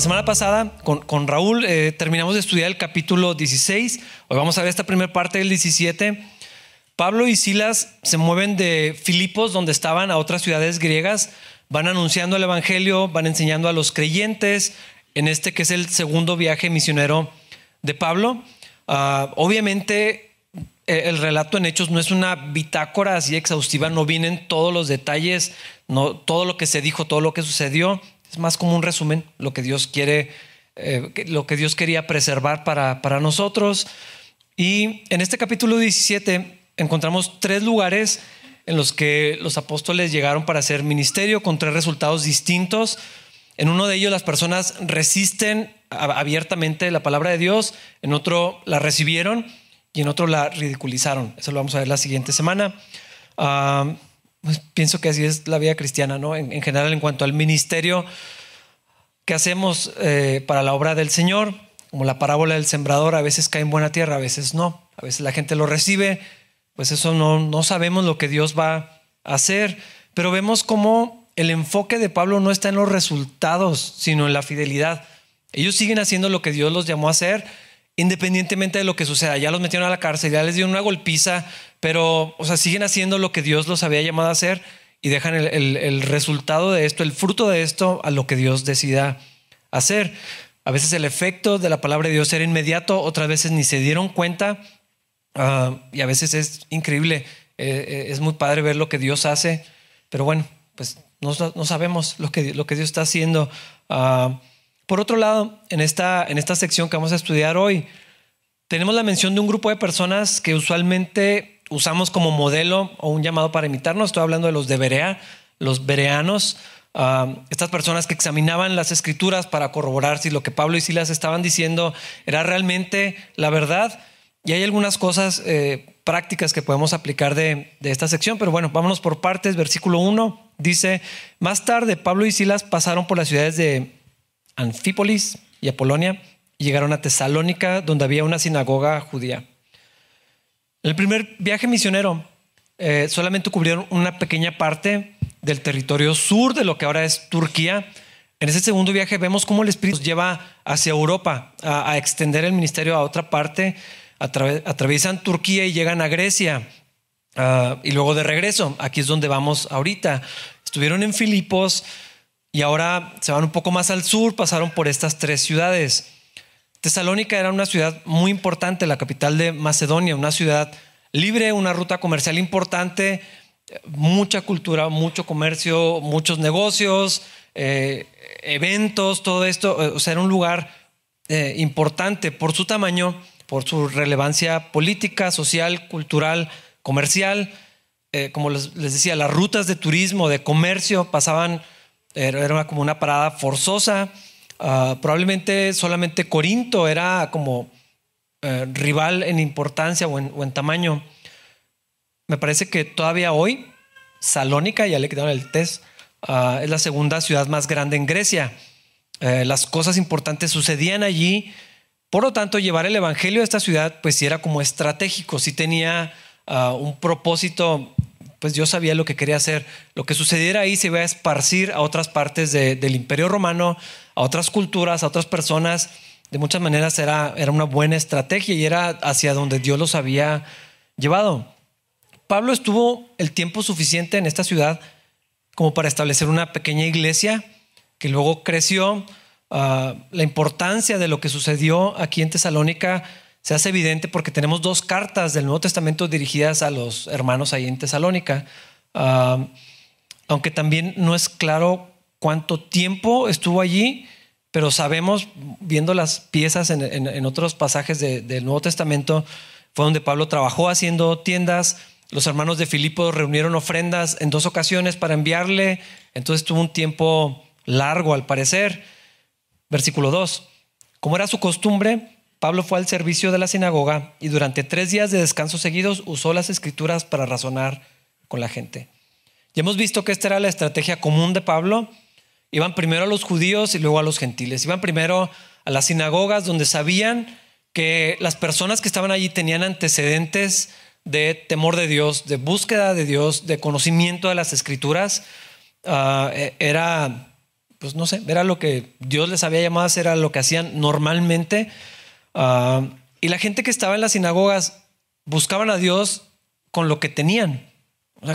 La semana pasada con, Raúl eh, terminamos de estudiar el capítulo 16. Hoy vamos a ver esta primera parte del 17. Pablo y Silas se mueven de Filipos, donde estaban, a otras ciudades griegas. Van anunciando el Evangelio, van enseñando a los creyentes en este que es el segundo viaje misionero de Pablo. Ah, obviamente eh, el relato en Hechos no es una bitácora así exhaustiva, no vienen todos los detalles, no, todo lo que se dijo, todo lo que sucedió, es más como un resumen, lo que Dios quiere, eh, lo que Dios quería preservar para, para nosotros. Y en este capítulo 17 encontramos tres lugares en los que los apóstoles llegaron para hacer ministerio con tres resultados distintos. En uno de ellos las personas resisten abiertamente la palabra de Dios, en otro la recibieron y en otro la ridiculizaron. Eso lo vamos a ver la siguiente semana. Ah, pues pienso que así es la vida cristiana, ¿no? En, general, en cuanto al ministerio que hacemos eh, para la obra del Señor, como la parábola del sembrador, a veces cae en buena tierra, a veces no. A veces la gente lo recibe, pues eso no, no sabemos lo que Dios va a hacer, pero vemos cómo el enfoque de Pablo no está en los resultados, sino en la fidelidad. Ellos siguen haciendo lo que Dios los llamó a hacer independientemente de lo que suceda. Ya los metieron a la cárcel, ya les dieron una golpiza, pero, o sea, siguen haciendo lo que Dios los había llamado a hacer y dejan el, resultado de esto, el fruto de esto, a lo que Dios decida hacer. A veces el efecto de la palabra de Dios era inmediato, otras veces ni se dieron cuenta ah, y a veces es increíble. Eh, eh, es muy padre ver lo que Dios hace, pero bueno, pues no, sabemos lo que, lo que Dios está haciendo. Ah, por otro lado, en esta, en esta sección que vamos a estudiar hoy, tenemos la mención de un grupo de personas que usualmente usamos como modelo o un llamado para imitarnos. Estoy hablando de los de Berea, los bereanos, ah, estas personas que examinaban las escrituras para corroborar si lo que Pablo y Silas estaban diciendo era realmente la verdad. Y hay algunas cosas eh, prácticas que podemos aplicar de, de, esta sección, pero bueno, vámonos por partes. Versículo 1 dice, más tarde Pablo y Silas pasaron por las ciudades de Anfípolis y Apolonia y llegaron a Tesalónica, donde había una sinagoga judía. El primer viaje misionero eh, solamente cubrieron una pequeña parte del territorio sur de lo que ahora es Turquía. En ese segundo viaje vemos cómo el Espíritu nos lleva hacia Europa a, extender el ministerio a otra parte. atraviesan Turquía y llegan a Grecia. Ah, y luego de regreso, aquí es donde vamos ahorita. Estuvieron en Filipos, y ahora se van un poco más al sur, pasaron por estas tres ciudades. Tesalónica era una ciudad muy importante, la capital de Macedonia, una ciudad libre, una ruta comercial importante, mucha cultura, mucho comercio, muchos negocios, eh, eventos, todo esto. O sea, era un lugar eh, importante por su tamaño, por su relevancia política, social, cultural, comercial. Eh, como les, les decía, las rutas de turismo, de comercio pasaban era como una parada forzosa. Ah, probablemente solamente Corinto era como eh, rival en importancia o en, tamaño. Me parece que todavía hoy Salónica, ya le quitaron el test, ah, es la segunda ciudad más grande en Grecia. Eh, las cosas importantes sucedían allí. Por lo tanto, llevar el Evangelio a esta ciudad, pues sí era como estratégico, sí tenía ah, un propósito pues Dios sabía lo que quería hacer. Lo que sucediera ahí se iba a esparcir a otras partes del imperio romano, a otras culturas, a otras personas. De muchas maneras era, era una buena estrategia y era hacia donde Dios los había llevado. Pablo estuvo el tiempo suficiente en esta ciudad como para establecer una pequeña iglesia que luego creció. Ah, la importancia de lo que sucedió aquí en Tesalónica se hace evidente porque tenemos dos cartas del Nuevo Testamento dirigidas a los hermanos ahí en Tesalónica, aunque también no es claro cuánto tiempo estuvo allí, pero sabemos, viendo las piezas en, otros pasajes del Nuevo Testamento, fue donde Pablo trabajó haciendo tiendas, los hermanos de Filipo reunieron ofrendas en dos ocasiones para enviarle, entonces tuvo un tiempo largo al parecer. Versículo 2. Como era su costumbre, Pablo fue al servicio de la sinagoga y durante tres días de descanso seguidos usó las escrituras para razonar con la gente. Ya hemos visto que esta era la estrategia común de Pablo. Iban primero a los judíos y luego a los gentiles. Iban primero a las sinagogas donde sabían que las personas que estaban allí tenían antecedentes de temor de Dios, de búsqueda de Dios, de conocimiento de las escrituras. Ah, e, era pues no sé, era lo que Dios les había llamado a hacer, era lo que hacían normalmente. Ah, y la gente que estaba en las sinagogas buscaban a Dios con lo que tenían,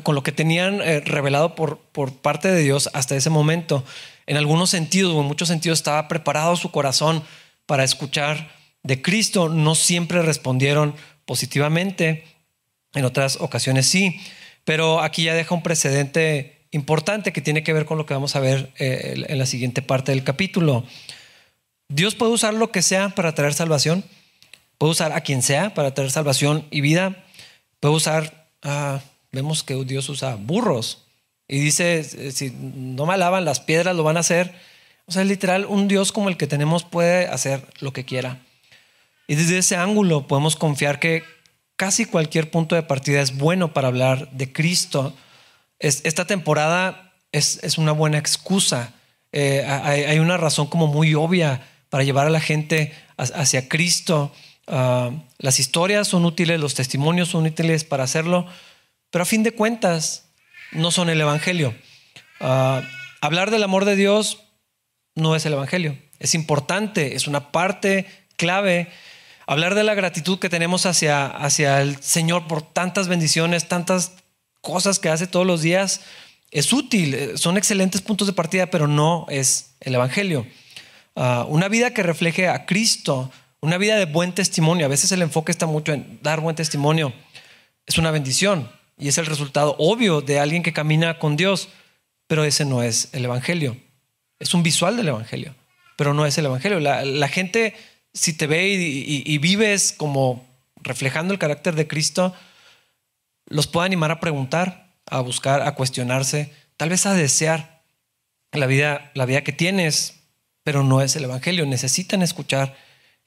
con lo que tenían eh, revelado por, por parte de Dios hasta ese momento. En algunos sentidos o en muchos sentidos estaba preparado su corazón para escuchar de Cristo. No siempre respondieron positivamente, en otras ocasiones sí, pero aquí ya deja un precedente importante que tiene que ver con lo que vamos a ver eh, en la siguiente parte del capítulo. Dios puede usar lo que sea para traer salvación, puede usar a quien sea para traer salvación y vida, puede usar, ah, vemos que Dios usa burros y dice, eh, si no me alaban las piedras lo van a hacer. O sea, literal, un Dios como el que tenemos puede hacer lo que quiera. Y desde ese ángulo podemos confiar que casi cualquier punto de partida es bueno para hablar de Cristo. esta temporada es, una buena excusa. Eh, hay, una razón como muy obvia para llevar a la gente hacia Cristo. Ah, las historias son útiles, los testimonios son útiles para hacerlo, pero a fin de cuentas no son el Evangelio. Ah, hablar del amor de Dios no es el Evangelio. Es importante, es una parte clave Hablar de la gratitud que tenemos hacia, hacia el Señor por tantas bendiciones, tantas cosas que hace todos los días, es útil, eh, son excelentes puntos de partida, pero no es el Evangelio. Ah, una vida que refleje a Cristo, una vida de buen testimonio, a veces el enfoque está mucho en dar buen testimonio, es una bendición y es el resultado obvio de alguien que camina con Dios, pero ese no es el Evangelio. Es un visual del Evangelio, pero no es el Evangelio. La, gente si te ve y, vives como reflejando el carácter de Cristo, los puede animar a preguntar, a buscar, a cuestionarse, tal vez a desear la vida, la vida que tienes, pero no es el Evangelio. Necesitan escuchar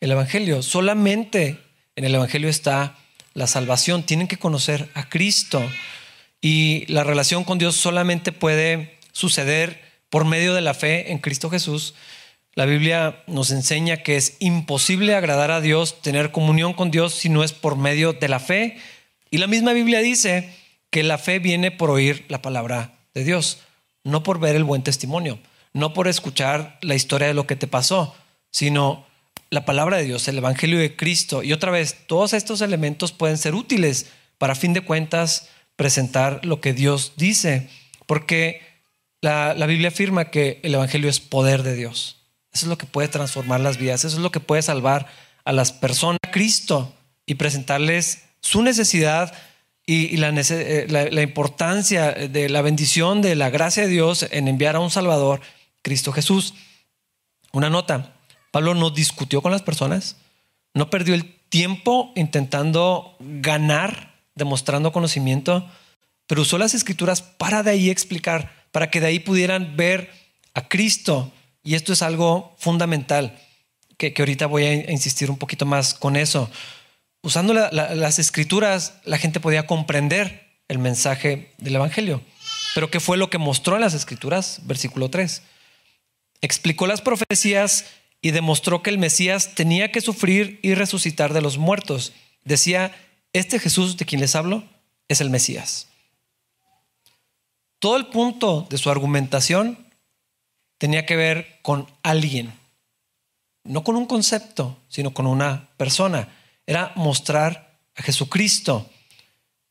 el Evangelio. Solamente en el Evangelio está la salvación. Tienen que conocer a Cristo. Y la relación con Dios solamente puede suceder por medio de la fe en Cristo Jesús la Biblia nos enseña que es imposible agradar a Dios, tener comunión con Dios si no es por medio de la fe. Y la misma Biblia dice que la fe viene por oír la palabra de Dios, no por ver el buen testimonio, no por escuchar la historia de lo que te pasó, sino la palabra de Dios, el Evangelio de Cristo. Y otra vez, todos estos elementos pueden ser útiles para, a fin de cuentas, presentar lo que Dios dice, porque la, la Biblia afirma que el Evangelio es poder de Dios. Eso es lo que puede transformar las vidas, eso es lo que puede salvar a las personas a Cristo y presentarles su necesidad y, eh, la, importancia de la bendición de la gracia de Dios en enviar a un Salvador, Cristo Jesús. Una nota, Pablo no discutió con las personas, no perdió el tiempo intentando ganar, demostrando conocimiento, pero usó las escrituras para de ahí explicar, para que de ahí pudieran ver a Cristo y esto es algo fundamental, que, ahorita voy a insistir un poquito más con eso. Usando las escrituras, la gente podía comprender el mensaje del Evangelio. Pero ¿qué fue lo que mostró en las escrituras? Versículo 3. Explicó las profecías y demostró que el Mesías tenía que sufrir y resucitar de los muertos. Decía, este Jesús de quien les hablo es el Mesías. Todo el punto de su argumentación tenía que ver con alguien, no con un concepto, sino con una persona. Era mostrar a Jesucristo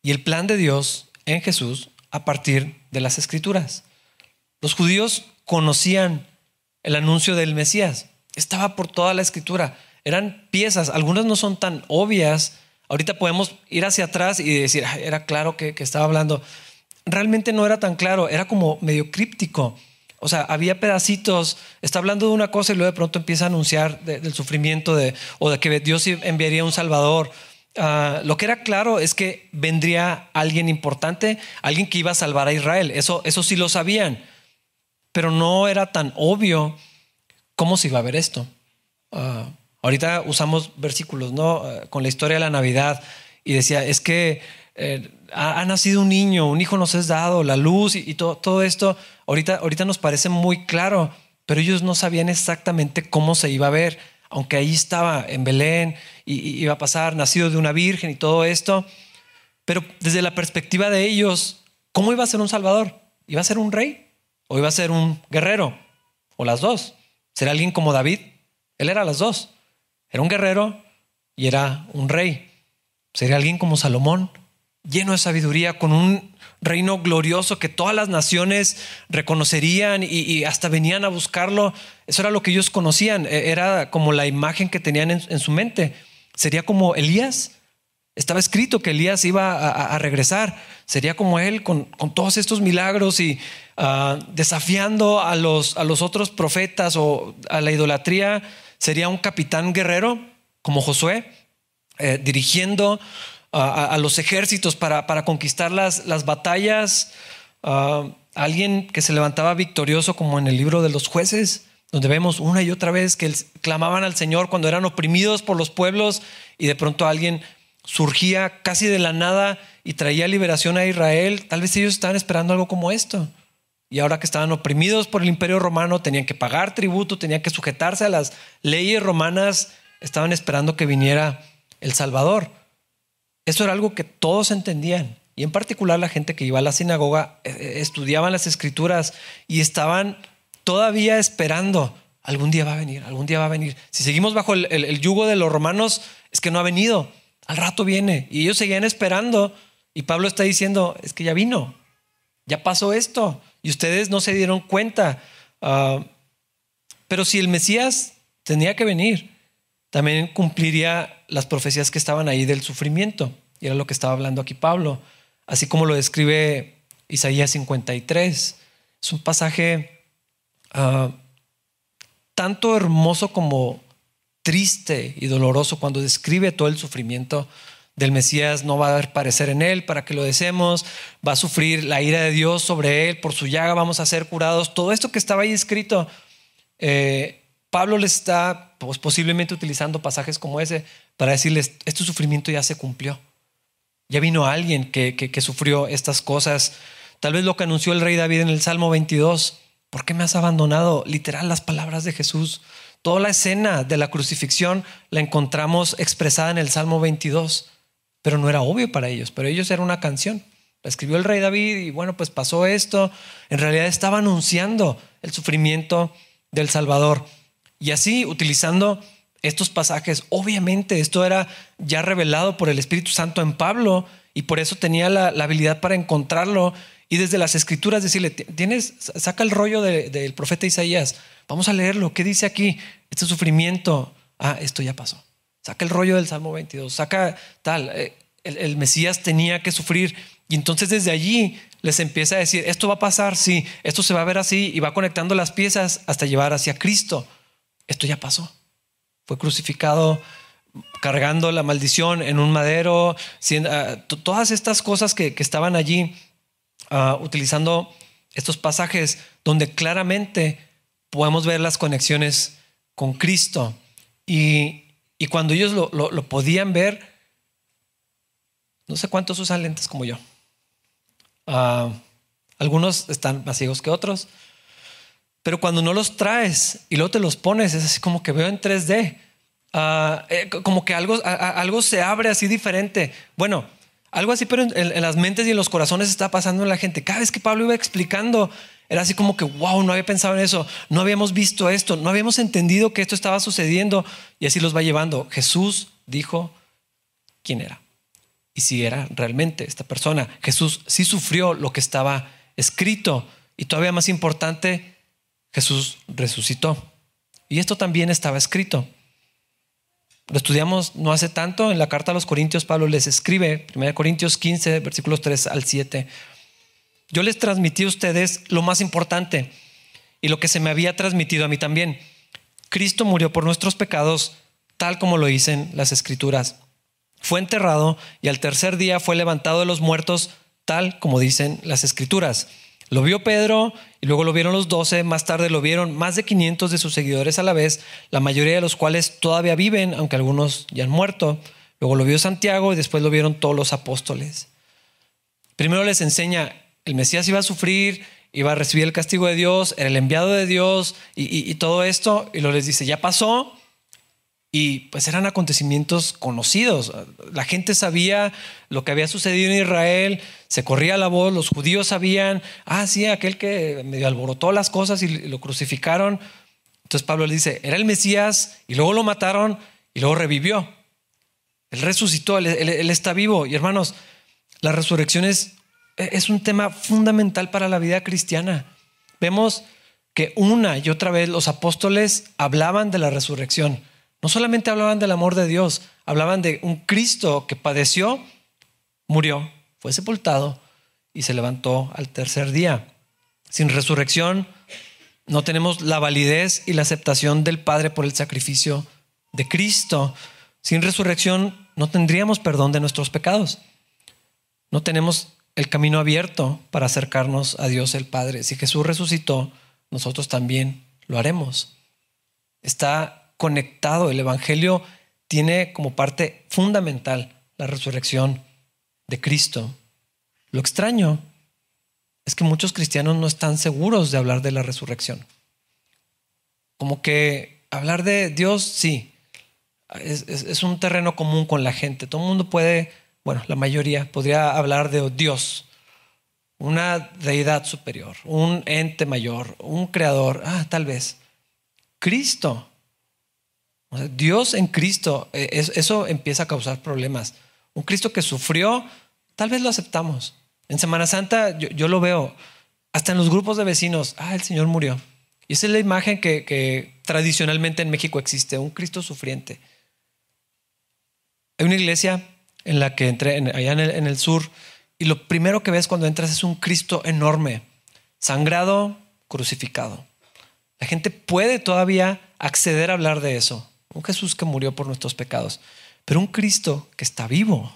y el plan de Dios en Jesús a partir de las escrituras. Los judíos conocían el anuncio del Mesías, estaba por toda la escritura, eran piezas, algunas no son tan obvias. Ahorita podemos ir hacia atrás y decir, era claro que, estaba hablando. Realmente no era tan claro, era como medio críptico. O sea, había pedacitos, está hablando de una cosa y luego de pronto empieza a anunciar del sufrimiento de, o de que Dios enviaría un Salvador. Ah, lo que era claro es que vendría alguien importante, alguien que iba a salvar a Israel. Eso, eso sí lo sabían, pero no era tan obvio cómo se iba a ver esto. Ah, ahorita usamos versículos, ¿no? Ah, con la historia de la Navidad y decía, es que eh, ha, nacido un niño, un hijo nos es dado, la luz y, todo, esto, ahorita, ahorita nos parece muy claro, pero ellos no sabían exactamente cómo se iba a ver, aunque ahí estaba en Belén y, iba a pasar, nacido de una virgen y todo esto, pero desde la perspectiva de ellos, ¿cómo iba a ser un salvador? ¿Iba a ser un rey? ¿O iba a ser un guerrero? o las dos. ¿Será alguien como David? Él era las dos. Era un guerrero y era un rey. ¿Sería alguien como Salomón? Lleno de sabiduría, con un reino glorioso que todas las naciones reconocerían y, hasta venían a buscarlo. Eso era lo que ellos conocían, e, era como la imagen que tenían en, su mente. ¿Sería como Elías? Estaba escrito que Elías iba a, regresar. Sería como él con, todos estos milagros y ah, desafiando a los, a los otros profetas o a la idolatría. Sería un capitán guerrero como Josué, eh, dirigiendo a, los ejércitos para, para conquistar las, las batallas. alguien que se levantaba victorioso como en el libro de los jueces, donde vemos una y otra vez que clamaban al Señor cuando eran oprimidos por los pueblos y de pronto alguien surgía casi de la nada y traía liberación a Israel. Tal vez ellos estaban esperando algo como esto. Y ahora que estaban oprimidos por el imperio romano, tenían que pagar tributo, tenían que sujetarse a las leyes romanas, estaban esperando que viniera el Salvador. Eso era algo que todos entendían. Y en particular la gente que iba a la sinagoga eh, eh, estudiaban las escrituras y estaban todavía esperando. Algún día va a venir, algún día va a venir. Si seguimos bajo el, yugo de los romanos, es que no ha venido. Al rato viene. Y ellos seguían esperando. Y Pablo está diciendo, es que ya vino. Ya pasó esto. Y ustedes no se dieron cuenta. Ah, pero si el Mesías tenía que venir, también cumpliría las profecías que estaban ahí del sufrimiento. Y era lo que estaba hablando aquí Pablo, así como lo describe Isaías 53. Es un pasaje ah, tanto hermoso como triste y doloroso cuando describe todo el sufrimiento del Mesías. No va a haber parecer en él para que lo deseemos. Va a sufrir la ira de Dios sobre él. Por su llaga vamos a ser curados. Todo esto que estaba ahí escrito eh, Pablo le está pues, posiblemente utilizando pasajes como ese para decirles, este sufrimiento ya se cumplió. Ya vino alguien que, que, sufrió estas cosas. Tal vez lo que anunció el rey David en el Salmo 22. ¿Por qué me has abandonado? Literal, las palabras de Jesús. Toda la escena de la crucifixión la encontramos expresada en el Salmo 22, pero no era obvio para ellos, pero ellos era una canción. La escribió el rey David y bueno, pues pasó esto. En realidad estaba anunciando el sufrimiento del Salvador. Y así, utilizando estos pasajes, obviamente esto era ya revelado por el Espíritu Santo en Pablo y por eso tenía la, habilidad para encontrarlo y desde las escrituras decirle, tienes, saca el rollo del profeta Isaías, vamos a leerlo, ¿qué dice aquí? Este sufrimiento, ah, esto ya pasó. Saca el rollo del Salmo 22, saca tal, eh, el, Mesías tenía que sufrir y entonces desde allí les empieza a decir, esto va a pasar, sí, esto se va a ver así y va conectando las piezas hasta llevar hacia Cristo esto ya pasó. Fue crucificado cargando la maldición en un madero, ah, todas estas cosas que, estaban allí ah, utilizando estos pasajes donde claramente podemos ver las conexiones con Cristo. Y, cuando ellos lo, podían ver, no sé cuántos usan lentes como yo. Ah, algunos están más ciegos que otros, pero cuando no los traes y luego te los pones, es así como que veo en 3D. Ah, eh, como que algo, algo se abre así diferente. Bueno, algo así, pero en, las mentes y en los corazones está pasando en la gente. Cada vez que Pablo iba explicando, era así como que, wow, no había pensado en eso, no habíamos visto esto, no habíamos entendido que esto estaba sucediendo y así los va llevando. Jesús dijo quién era y si era realmente esta persona. Jesús sí sufrió lo que estaba escrito y todavía más importante, Jesús resucitó. Y esto también estaba escrito. Lo estudiamos no hace tanto, en la carta a los Corintios Pablo les escribe, 1 Corintios 15, versículos 3 al 7. Yo les transmití a ustedes lo más importante y lo que se me había transmitido a mí también. Cristo murió por nuestros pecados, tal como lo dicen las escrituras. Fue enterrado y al tercer día fue levantado de los muertos, tal como dicen las escrituras. Lo vio Pedro y luego lo vieron los doce, más tarde lo vieron más de 500 de sus seguidores a la vez, la mayoría de los cuales todavía viven, aunque algunos ya han muerto. Luego lo vio Santiago y después lo vieron todos los apóstoles. Primero les enseña, el Mesías iba a sufrir, iba a recibir el castigo de Dios, era el enviado de Dios y, todo esto, y luego les dice, ya pasó, y pues eran acontecimientos conocidos. La gente sabía lo que había sucedido en Israel, se corría la voz, los judíos sabían, ah, sí, aquel que medio alborotó las cosas y lo crucificaron. Entonces Pablo le dice, era el Mesías y luego lo mataron y luego revivió. Él resucitó, él, está vivo. Y hermanos, la resurrección es, es un tema fundamental para la vida cristiana. Vemos que una y otra vez los apóstoles hablaban de la resurrección. No solamente hablaban del amor de Dios, hablaban de un Cristo que padeció, murió, fue sepultado y se levantó al tercer día. Sin resurrección no tenemos la validez y la aceptación del Padre por el sacrificio de Cristo. Sin resurrección no tendríamos perdón de nuestros pecados. No tenemos el camino abierto para acercarnos a Dios el Padre. Si Jesús resucitó, nosotros también lo haremos. Está conectado. El Evangelio tiene como parte fundamental la resurrección de Cristo. Lo extraño es que muchos cristianos no están seguros de hablar de la resurrección. Como que hablar de Dios, sí, es, un terreno común con la gente. Todo el mundo puede, bueno, la mayoría podría hablar de Dios, una deidad superior, un ente mayor, un creador, ah, tal vez. Cristo Dios en Cristo, eh, eso empieza a causar problemas. Un Cristo que sufrió, tal vez lo aceptamos. En Semana Santa yo, lo veo, hasta en los grupos de vecinos, ah, el Señor murió. Y esa es la imagen que, tradicionalmente en México existe, un Cristo sufriente. Hay una iglesia en la que entré allá en el, en el sur y lo primero que ves cuando entras es un Cristo enorme, sangrado, crucificado. La gente puede todavía acceder a hablar de eso. Un Jesús que murió por nuestros pecados, pero un Cristo que está vivo,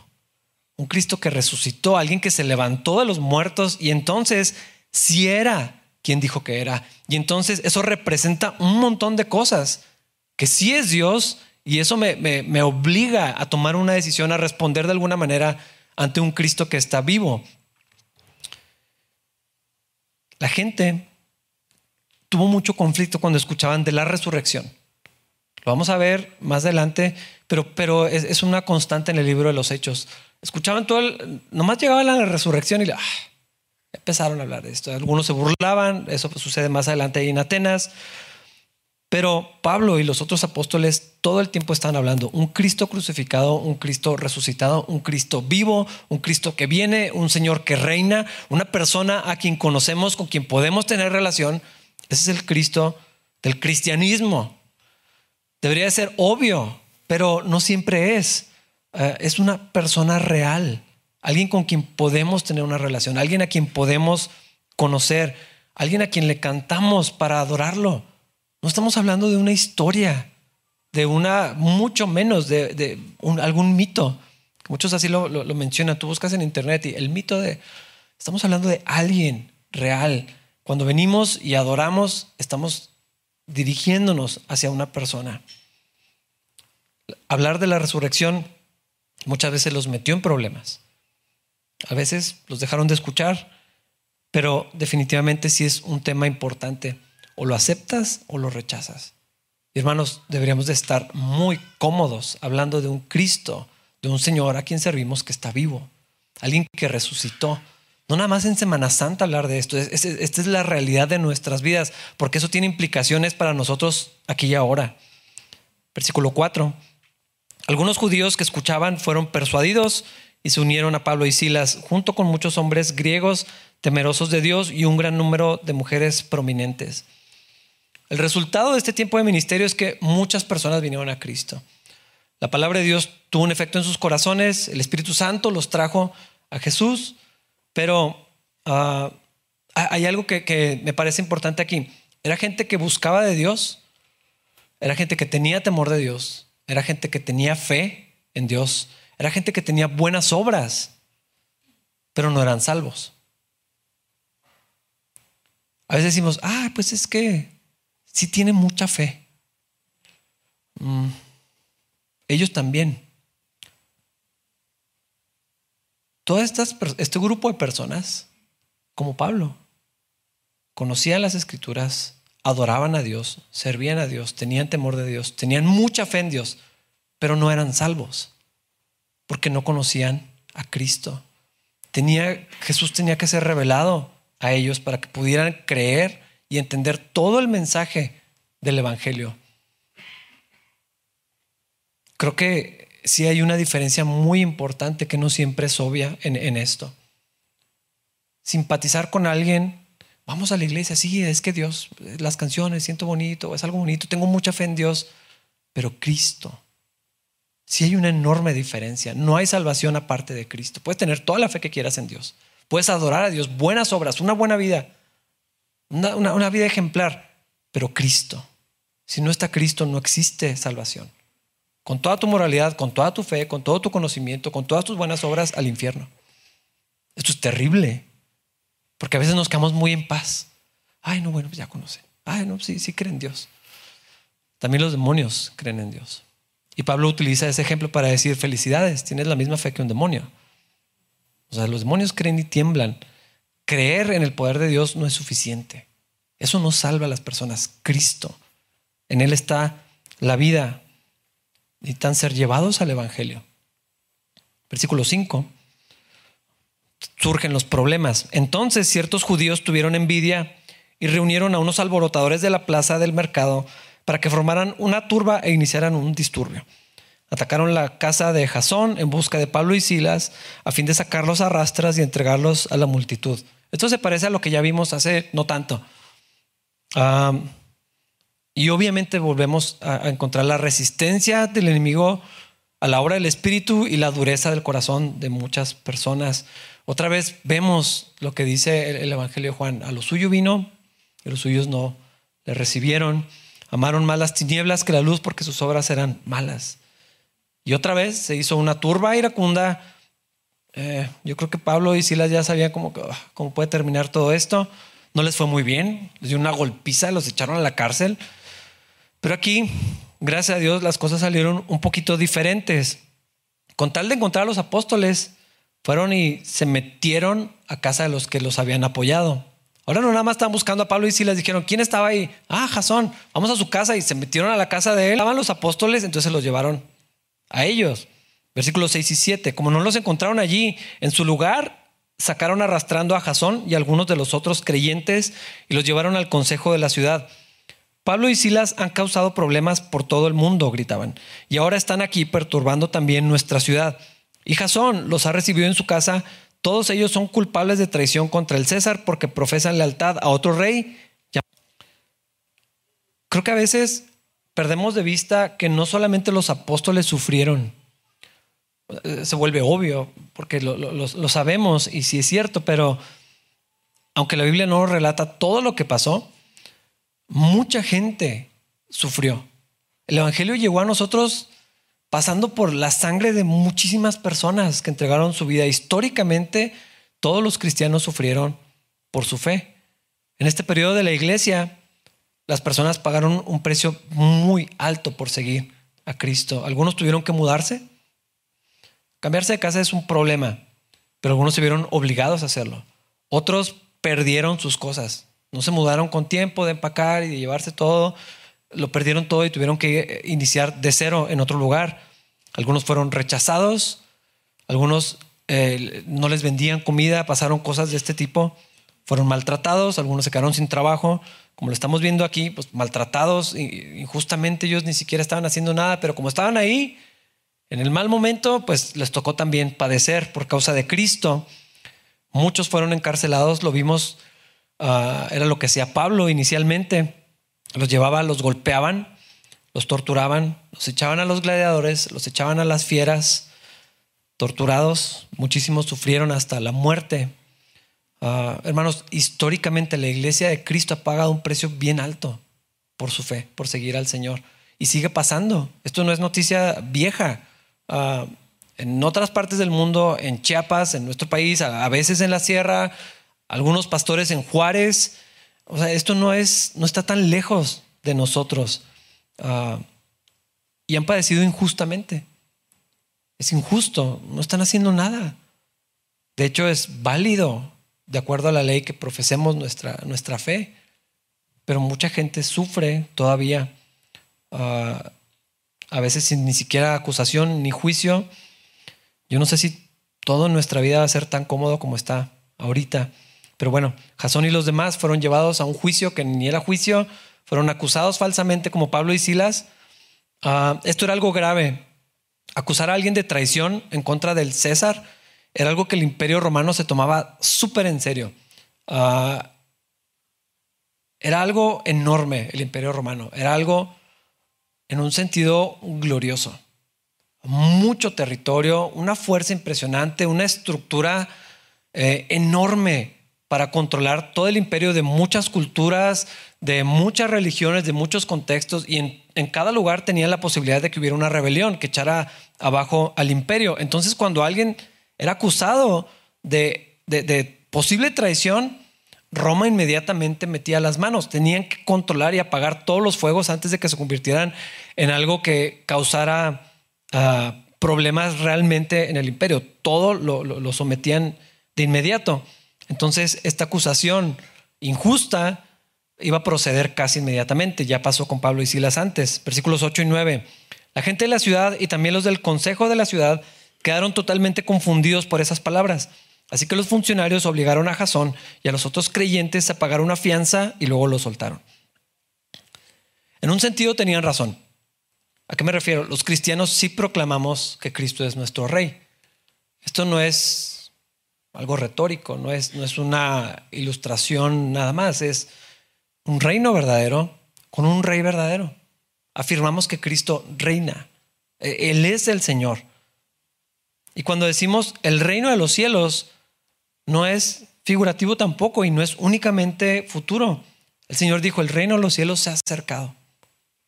un Cristo que resucitó, alguien que se levantó de los muertos. Y entonces si era quien dijo que era. Y entonces eso representa un montón de cosas, que sí es Dios y eso me, me obliga a tomar una decisión, a responder de alguna manera ante un Cristo que está vivo. La gente tuvo mucho conflicto cuando escuchaban de la resurrección. Lo vamos a ver más adelante, pero, pero es, una constante en el libro de los Hechos. Escuchaban todo, nomás llegaba la resurrección y ah, empezaron a hablar de esto. Algunos se burlaban, eso sucede más adelante ahí en Atenas. Pero Pablo y los otros apóstoles todo el tiempo están hablando. Un Cristo crucificado, un Cristo resucitado, un Cristo vivo, un Cristo que viene, un Señor que reina, una persona a quien conocemos, con quien podemos tener relación. Ese es el Cristo del cristianismo. Debería ser obvio, pero no siempre es. Eh, es una persona real, alguien con quien podemos tener una relación, alguien a quien podemos conocer, alguien a quien le cantamos para adorarlo. No estamos hablando de una historia, de una, mucho menos de, algún mito. Muchos así lo, lo mencionan. Tú buscas en internet y el mito de. Estamos hablando de alguien real. Cuando venimos y adoramos, estamos dirigiéndonos hacia una persona. Hablar de la resurrección muchas veces los metió en problemas. A veces los dejaron de escuchar, pero definitivamente sí es un tema importante. O lo aceptas o lo rechazas. hermanos, deberíamos de estar muy cómodos hablando de un Cristo, de un Señor a quien servimos que está vivo, alguien que resucitó, no nada más en Semana Santa hablar de esto. Esta es la realidad de nuestras vidas, porque eso tiene implicaciones para nosotros aquí y ahora. Versículo 4. Algunos judíos que escuchaban fueron persuadidos y se unieron a Pablo y Silas, junto con muchos hombres griegos temerosos de Dios y un gran número de mujeres prominentes. El resultado de este tiempo de ministerio es que muchas personas vinieron a Cristo. La palabra de Dios tuvo un efecto en sus corazones, el Espíritu Santo los trajo a Jesús pero ah, hay algo que, me parece importante aquí. Era gente que buscaba de Dios, era gente que tenía temor de Dios, era gente que tenía fe en Dios, era gente que tenía buenas obras, pero no eran salvos. A veces decimos, ah, pues es que sí tiene mucha fe. Mm, ellos también. todo este grupo de personas, como Pablo, conocían las escrituras, adoraban a Dios, servían a Dios, tenían temor de Dios, tenían mucha fe en Dios, pero no eran salvos porque no conocían a Cristo. Tenía, Jesús tenía que ser revelado a ellos para que pudieran creer y entender todo el mensaje del Evangelio. Creo que sí hay una diferencia muy importante que no siempre es obvia en, esto. Simpatizar con alguien Vamos a la iglesia, sí, es que Dios, las canciones, siento bonito, es algo bonito, tengo mucha fe en Dios, pero Cristo, sí hay una enorme diferencia. No hay salvación aparte de Cristo. Puedes tener toda la fe que quieras en Dios, puedes adorar a Dios, buenas obras, una buena vida, una, una vida ejemplar, pero Cristo. Si no está Cristo, no existe salvación. Con toda tu moralidad, con toda tu fe, con todo tu conocimiento, con todas tus buenas obras, al infierno. Esto es terrible. Porque a veces nos quedamos muy en paz. Ay, no, bueno, pues ya conoce. Ay, no, sí, sí creen en Dios. También los demonios creen en Dios. Y Pablo utiliza ese ejemplo para decir, felicidades, tienes la misma fe que un demonio. O sea, los demonios creen y tiemblan. Creer en el poder de Dios no es suficiente. Eso no salva a las personas. Cristo. En Él está la vida. Necesitan ser llevados al Evangelio. Versículo 5 surgen los problemas. Entonces ciertos judíos tuvieron envidia y reunieron a unos alborotadores de la plaza del mercado para que formaran una turba e iniciaran un disturbio. Atacaron la casa de Jasón en busca de Pablo y Silas a fin de sacarlos a rastras y entregarlos a la multitud. Esto se parece a lo que ya vimos hace no tanto. y obviamente volvemos a encontrar la resistencia del enemigo a la obra del espíritu y la dureza del corazón de muchas personas. Otra vez vemos lo que dice el Evangelio de Juan. A lo suyo vino y los suyos no le recibieron. Amaron más las tinieblas que la luz porque sus obras eran malas. Y otra vez se hizo una turba iracunda. Eh, yo creo que Pablo y Silas ya sabían cómo, ah, cómo puede terminar todo esto. No les fue muy bien. Les dio una golpiza, los echaron a la cárcel. Pero aquí, gracias a Dios, las cosas salieron un poquito diferentes. Con tal de encontrar a los apóstoles, fueron y se metieron a casa de los que los habían apoyado. Ahora no nada más estaban buscando a Pablo y les dijeron, ¿quién estaba ahí? Ah, Jasón, vamos a su casa y se metieron a la casa de él. Estaban los apóstoles, entonces los llevaron a ellos. Versículos 6 y 7. Como no los encontraron allí, en su lugar sacaron arrastrando a Jasón y algunos de los otros creyentes y los llevaron al consejo de la ciudad. Pablo y Silas han causado problemas por todo el mundo, gritaban, y ahora están aquí perturbando también nuestra ciudad. Y Jasón los ha recibido en su casa. Todos ellos son culpables de traición contra el César porque profesan lealtad a otro rey. Creo que a veces perdemos de vista que no solamente los apóstoles sufrieron, se vuelve obvio porque lo, sabemos y sí es cierto, pero aunque la Biblia no relata todo lo que pasó, mucha gente sufrió. El Evangelio llegó a nosotros pasando por la sangre de muchísimas personas que entregaron su vida. Históricamente, todos los cristianos sufrieron por su fe. En este periodo de la iglesia, las personas pagaron un precio muy alto por seguir a Cristo. Algunos tuvieron que mudarse. Cambiarse de casa es un problema, pero algunos se vieron obligados a hacerlo. Otros perdieron sus cosas. No se mudaron con tiempo de empacar y de llevarse todo lo perdieron todo y tuvieron que eh, iniciar de cero en otro lugar. Algunos fueron rechazados, algunos eh, no les vendían comida, pasaron cosas de este tipo, fueron maltratados, algunos se quedaron sin trabajo, como lo estamos viendo aquí, pues maltratados, injustamente ellos ni siquiera estaban haciendo nada, pero como estaban ahí, en el mal momento, pues les tocó también padecer por causa de Cristo. Muchos fueron encarcelados, lo vimos, ah, era lo que hacía Pablo inicialmente los llevaba, los golpeaban, los torturaban, los echaban a los gladiadores, los echaban a las fieras, torturados, muchísimos sufrieron hasta la muerte. Ah, hermanos, históricamente la iglesia de Cristo ha pagado un precio bien alto por su fe, por seguir al Señor. Y sigue pasando. Esto no es noticia vieja. Ah, en otras partes del mundo, en Chiapas, en nuestro país, a veces en la sierra, algunos pastores en Juárez, o sea, esto no, es, no está tan lejos de nosotros. Ah, y han padecido injustamente. Es injusto, no están haciendo nada. De hecho, es válido, de acuerdo a la ley, que profesemos nuestra, nuestra fe. pero mucha gente sufre todavía, ah, a veces sin ni siquiera acusación ni juicio. Yo no sé si todo en nuestra vida va a ser tan cómodo como está ahorita. Pero bueno, Jasón y los demás fueron llevados a un juicio que ni era juicio, fueron acusados falsamente como Pablo y Silas. Ah, esto era algo grave. Acusar a alguien de traición en contra del César era algo que el imperio romano se tomaba súper en serio. Ah, era algo enorme el imperio romano, era algo en un sentido glorioso. Mucho territorio, una fuerza impresionante, una estructura eh, enorme para controlar todo el imperio de muchas culturas, de muchas religiones, de muchos contextos, y en, cada lugar tenía la posibilidad de que hubiera una rebelión que echara abajo al imperio. Entonces, cuando alguien era acusado de, posible traición, Roma inmediatamente metía las manos. Tenían que controlar y apagar todos los fuegos antes de que se convirtieran en algo que causara ah, problemas realmente en el imperio. Todo lo sometían de inmediato. Entonces, esta acusación injusta iba a proceder casi inmediatamente. Ya pasó con Pablo y Silas antes. Versículos 8 y 9. La gente de la ciudad y también los del consejo de la ciudad quedaron totalmente confundidos por esas palabras. Así que los funcionarios obligaron a Jasón y a los otros creyentes a pagar una fianza y luego lo soltaron. En un sentido tenían razón. ¿A qué me refiero? Los cristianos sí proclamamos que Cristo es nuestro rey. Esto no es algo retórico, no es, no es una ilustración nada más, es un reino verdadero con un rey verdadero. Afirmamos que Cristo reina, e, Él es el Señor. Y cuando decimos el reino de los cielos, no es figurativo tampoco y no es únicamente futuro. El Señor dijo, el reino de los cielos se ha acercado.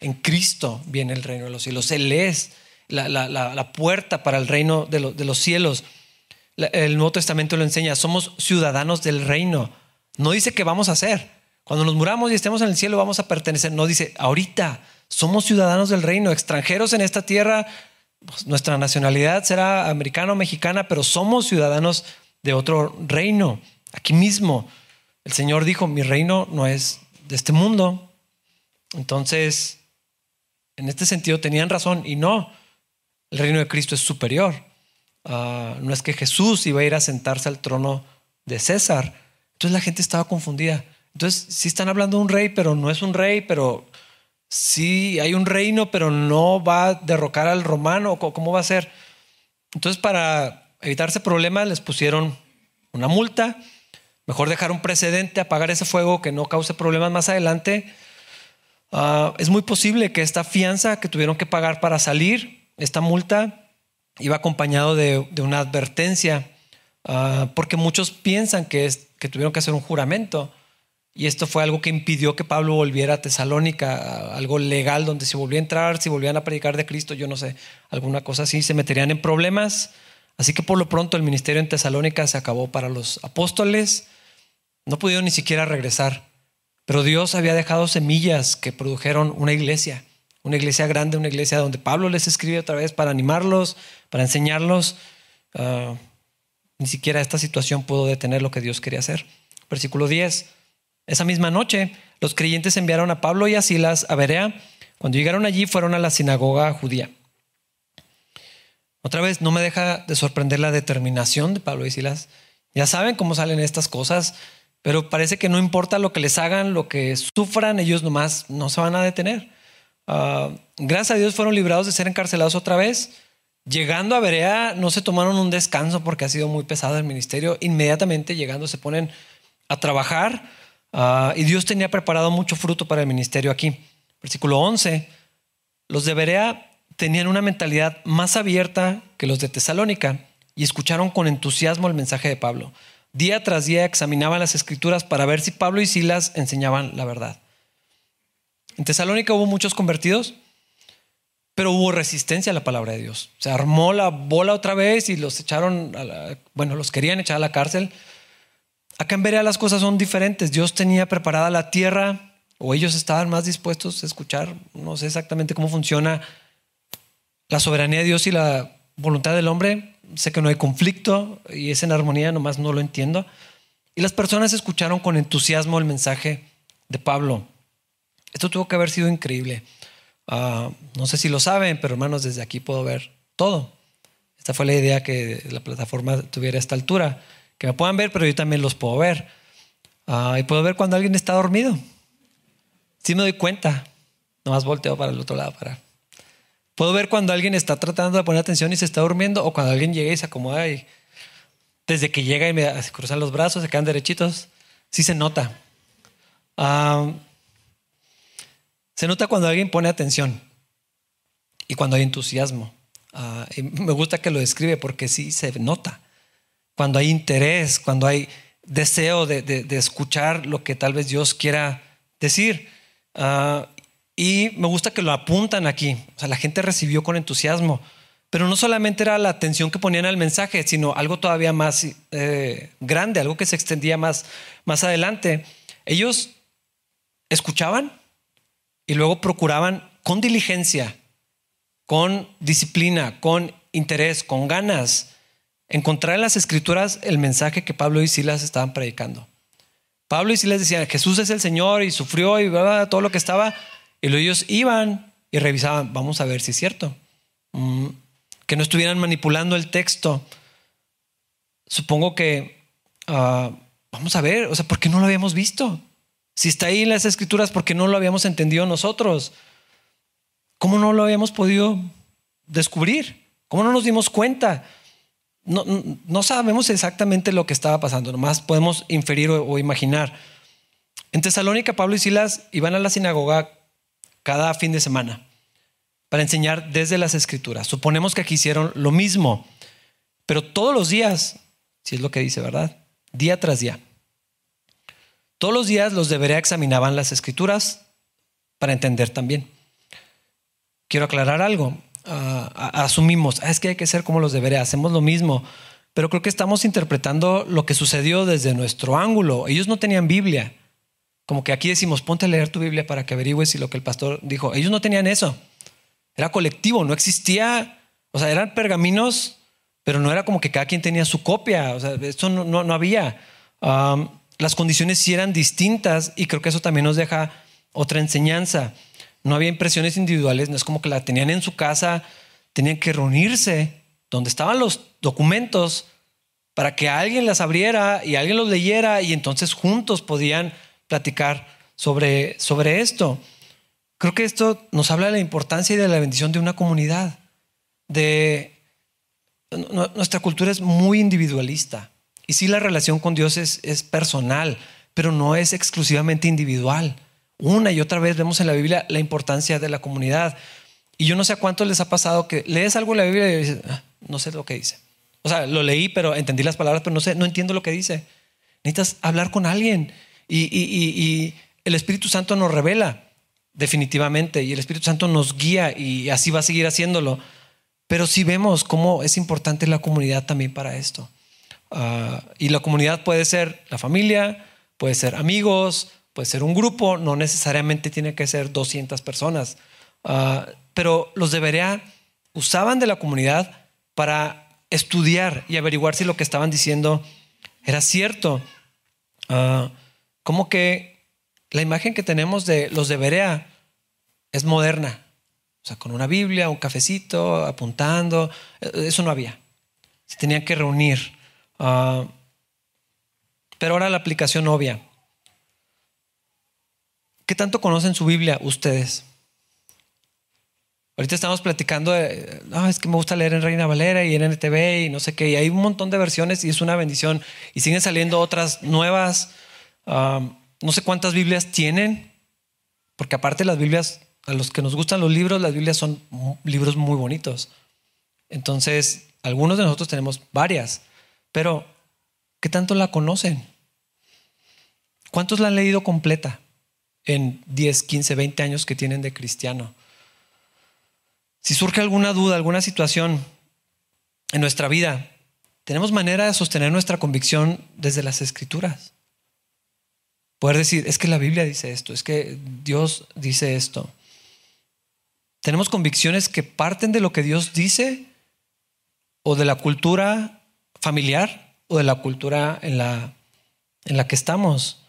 En Cristo viene el reino de los cielos. Él es la, puerta para el reino de, los cielos el Nuevo Testamento lo enseña, somos ciudadanos del reino. No dice que vamos a ser. Cuando nos muramos y estemos en el cielo vamos a pertenecer. No dice, ahorita somos ciudadanos del reino, extranjeros en esta tierra. Pues, nuestra nacionalidad será americana o mexicana, pero somos ciudadanos de otro reino. Aquí mismo el Señor dijo, mi reino no es de este mundo. Entonces, en este sentido tenían razón y no, el reino de Cristo es superior. Ah, no es que Jesús iba a ir a sentarse al trono de César. Entonces la gente estaba confundida. Entonces sí están hablando de un rey, pero no es un rey, pero sí hay un reino, pero no va a derrocar al romano. ¿Cómo va a ser? Entonces para evitarse problemas les pusieron una multa. Mejor dejar un precedente, apagar ese fuego que no cause problemas más adelante. Ah, es muy posible que esta fianza que tuvieron que pagar para salir, esta multa, iba acompañado de, una advertencia, ah, porque muchos piensan que, tuvieron que hacer un juramento. Y esto fue algo que impidió que Pablo volviera a Tesalónica, algo legal donde si volvía a entrar, si volvían a predicar de Cristo, yo no sé, alguna cosa así, se meterían en problemas. Así que por lo pronto el ministerio en Tesalónica se acabó para los apóstoles. No pudieron ni siquiera regresar. Pero Dios había dejado semillas que produjeron una iglesia una iglesia grande, una iglesia donde Pablo les escribe otra vez para animarlos, para enseñarlos. Ah, ni siquiera esta situación pudo detener lo que Dios quería hacer. Versículo 10. Esa misma noche, los creyentes enviaron a Pablo y a Silas a Berea. Cuando llegaron allí, fueron a la sinagoga judía. Otra vez, no me deja de sorprender la determinación de Pablo y Silas. Ya saben cómo salen estas cosas, pero parece que no importa lo que les hagan, lo que sufran, ellos nomás no se van a detener. Ah, gracias a Dios fueron librados de ser encarcelados otra vez. Llegando a Berea no se tomaron un descanso porque ha sido muy pesado el ministerio. Inmediatamente llegando se ponen a trabajar ah, y Dios tenía preparado mucho fruto para el ministerio aquí. Versículo 11. Los de Berea tenían una mentalidad más abierta que los de Tesalónica y escucharon con entusiasmo el mensaje de Pablo. Día tras día examinaban las escrituras para ver si Pablo y Silas enseñaban la verdad. En Tesalónica hubo muchos convertidos, pero hubo resistencia a la palabra de Dios. Se armó la bola otra vez y los echaron, bueno, los querían echar a la cárcel. Acá en Berea las cosas son diferentes. Dios tenía preparada la tierra, o ellos estaban más dispuestos a escuchar, no sé exactamente cómo funciona la soberanía de Dios y la voluntad del hombre. Sé que no hay conflicto y es en armonía, nomás no lo entiendo. Y las personas escucharon con entusiasmo el mensaje de Pablo. Esto tuvo que haber sido increíble. Ah, no sé si lo saben, pero hermanos, desde aquí puedo ver todo. Esta fue la idea que la plataforma tuviera esta altura, que me puedan ver, pero yo también los puedo ver. Ah, y puedo ver cuando alguien está dormido. Sí me doy cuenta. Nomás volteo para el otro lado para. Puedo ver cuando alguien está tratando de poner atención y se está durmiendo, o cuando alguien llega y se acomoda y desde que llega y me cruzan los brazos, se quedan derechitos. Sí se nota. Ah, se nota cuando alguien pone atención y cuando hay entusiasmo. Ah, me gusta que lo describe porque sí se nota. Cuando hay interés, cuando hay deseo de, escuchar lo que tal vez Dios quiera decir. Ah, y me gusta que lo apuntan aquí. O sea, la gente recibió con entusiasmo. Pero no solamente era la atención que ponían al mensaje, sino algo todavía más eh, grande, algo que se extendía más, más adelante. Ellos escuchaban y luego procuraban con diligencia, con disciplina, con interés, con ganas, encontrar en las escrituras el mensaje que Pablo y Silas estaban predicando. Pablo y Silas decían, Jesús es el Señor y sufrió y todo lo que estaba, y ellos iban y revisaban, vamos a ver si es cierto. Mm, que no estuvieran manipulando el texto. Supongo que, ah, vamos a ver, o sea, ¿por qué no lo habíamos visto? Si está ahí en las escrituras, ¿por qué no lo habíamos entendido nosotros? ¿Cómo no lo habíamos podido descubrir? ¿Cómo no nos dimos cuenta? No, no sabemos exactamente lo que estaba pasando, nomás podemos inferir o, imaginar. En Tesalónica, Pablo y Silas iban a la sinagoga cada fin de semana para enseñar desde las escrituras. Suponemos que aquí hicieron lo mismo, pero todos los días, si es lo que dice, ¿verdad? Día tras día. Todos los días los debería examinaban las escrituras para entender también. Quiero aclarar algo. Ah, asumimos, ah, es que hay que ser como los debería, hacemos lo mismo, pero creo que estamos interpretando lo que sucedió desde nuestro ángulo. Ellos no tenían Biblia. Como que aquí decimos, ponte a leer tu Biblia para que averigües si lo que el pastor dijo. Ellos no tenían eso. Era colectivo, no existía, o sea, eran pergaminos, pero no era como que cada quien tenía su copia. O sea, esto no, no, había las condiciones sí eran distintas y creo que eso también nos deja otra enseñanza. No había impresiones individuales, no es como que la tenían en su casa, tenían que reunirse donde estaban los documentos para que alguien las abriera y alguien los leyera y entonces juntos podían platicar sobre, sobre esto. Creo que esto nos habla de la importancia y de la bendición de una comunidad. De nuestra cultura es muy individualista. Y sí, la relación con Dios es, personal, pero no es exclusivamente individual. Una y otra vez vemos en la Biblia la importancia de la comunidad. Y yo no sé a cuántos les ha pasado que lees algo en la Biblia y dices, ah, no sé lo que dice. O sea, lo leí, pero entendí las palabras, pero no sé, no entiendo lo que dice. Necesitas hablar con alguien. Y, y el Espíritu Santo nos revela, definitivamente. Y el Espíritu Santo nos guía y así va a seguir haciéndolo. Pero sí vemos cómo es importante la comunidad también para esto. Ah, y la comunidad puede ser la familia, puede ser amigos, puede ser un grupo, no necesariamente tiene que ser 200 personas. Ah, pero los debería usaban de la comunidad para estudiar y averiguar si lo que estaban diciendo era cierto. Uh, como que la imagen que tenemos de los de Berea es moderna. O sea, con una Biblia, un cafecito, apuntando. Eh, eso no había. Se tenían que reunir. Ah, pero ahora la aplicación obvia. ¿Qué tanto conocen su Biblia ustedes? Ahorita estamos platicando de, es que me gusta leer en Reina Valera y en NTV y no sé qué, y hay un montón de versiones y es una bendición. Y siguen saliendo otras nuevas. No sé cuántas Biblias tienen, porque aparte las Biblias, a los que nos gustan los libros, las Biblias son libros muy bonitos. Entonces, algunos de nosotros tenemos varias. Pero, ¿qué tanto la conocen? ¿Cuántos la han leído completa en 10, 15, 20 años que tienen de cristiano? Si surge alguna duda, alguna situación en nuestra vida, tenemos manera de sostener nuestra convicción desde las escrituras. Poder decir, es que la Biblia dice esto, es que Dios dice esto. Tenemos convicciones que parten de lo que Dios dice o de la cultura familiar o de la cultura en la, en la que estamos.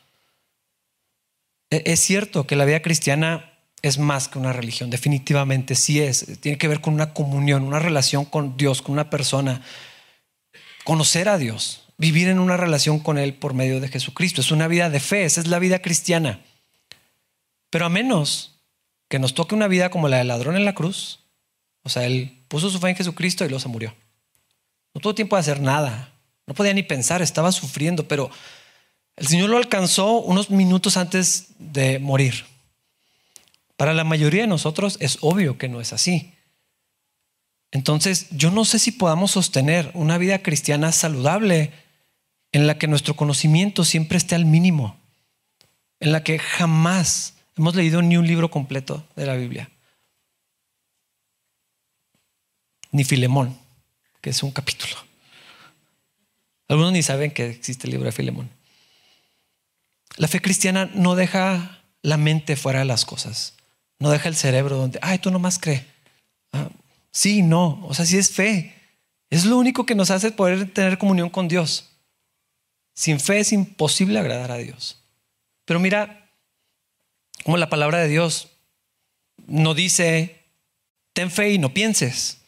E-, es cierto que la vida cristiana es más que una religión, definitivamente sí es. Tiene que ver con una comunión, una relación con Dios, con una persona. Conocer a Dios, vivir en una relación con Él por medio de Jesucristo. Es una vida de fe, esa es la vida cristiana. Pero a menos que nos toque una vida como la del ladrón en la cruz, o sea, Él puso su fe en Jesucristo y luego se murió. No tuvo tiempo de hacer nada, no podía ni pensar, estaba sufriendo, pero el Señor lo alcanzó unos minutos antes de morir. Para la mayoría de nosotros es obvio que no es así. Entonces, yo no sé si podamos sostener una vida cristiana saludable en la que nuestro conocimiento siempre esté al mínimo, en la que jamás hemos leído ni un libro completo de la Biblia, ni Filemón, que es un capítulo. Algunos ni saben que existe el libro de Filemón. La fe cristiana no deja la mente fuera de las cosas, no deja el cerebro donde, ay, tú nomás crees. Ah, sí, no, o sea, sí es fe. Es lo único que nos hace poder tener comunión con Dios. Sin fe es imposible agradar a Dios. Pero mira como la palabra de Dios no dice, ten fe y no pienses.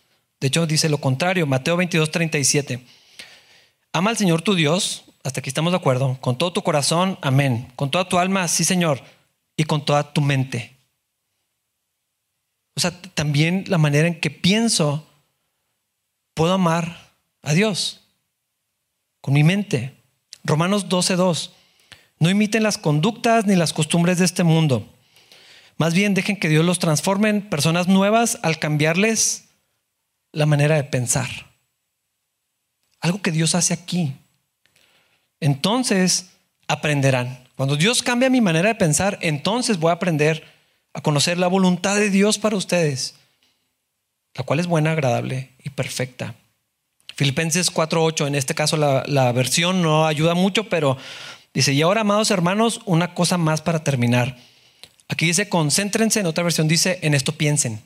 De hecho, dice lo contrario, Mateo 22, 37. Ama al Señor tu Dios, hasta aquí estamos de acuerdo, con todo tu corazón, amén. Con toda tu alma, sí Señor, y con toda tu mente. O sea, también la manera en que pienso, puedo amar a Dios con mi mente. Romanos 12:2. No imiten las conductas ni las costumbres de este mundo. Más bien dejen que Dios los transforme en personas nuevas al cambiarles la manera de pensar. Algo que Dios hace aquí. Entonces aprenderán. Cuando Dios cambia mi manera de pensar, entonces voy a aprender a conocer la voluntad de Dios para ustedes, la cual es buena, agradable y perfecta. Filipenses 4.8, en este caso la, la, versión no ayuda mucho, pero dice, y ahora, amados hermanos, una cosa más para terminar. Aquí dice, concéntrense, en otra versión dice, en esto piensen.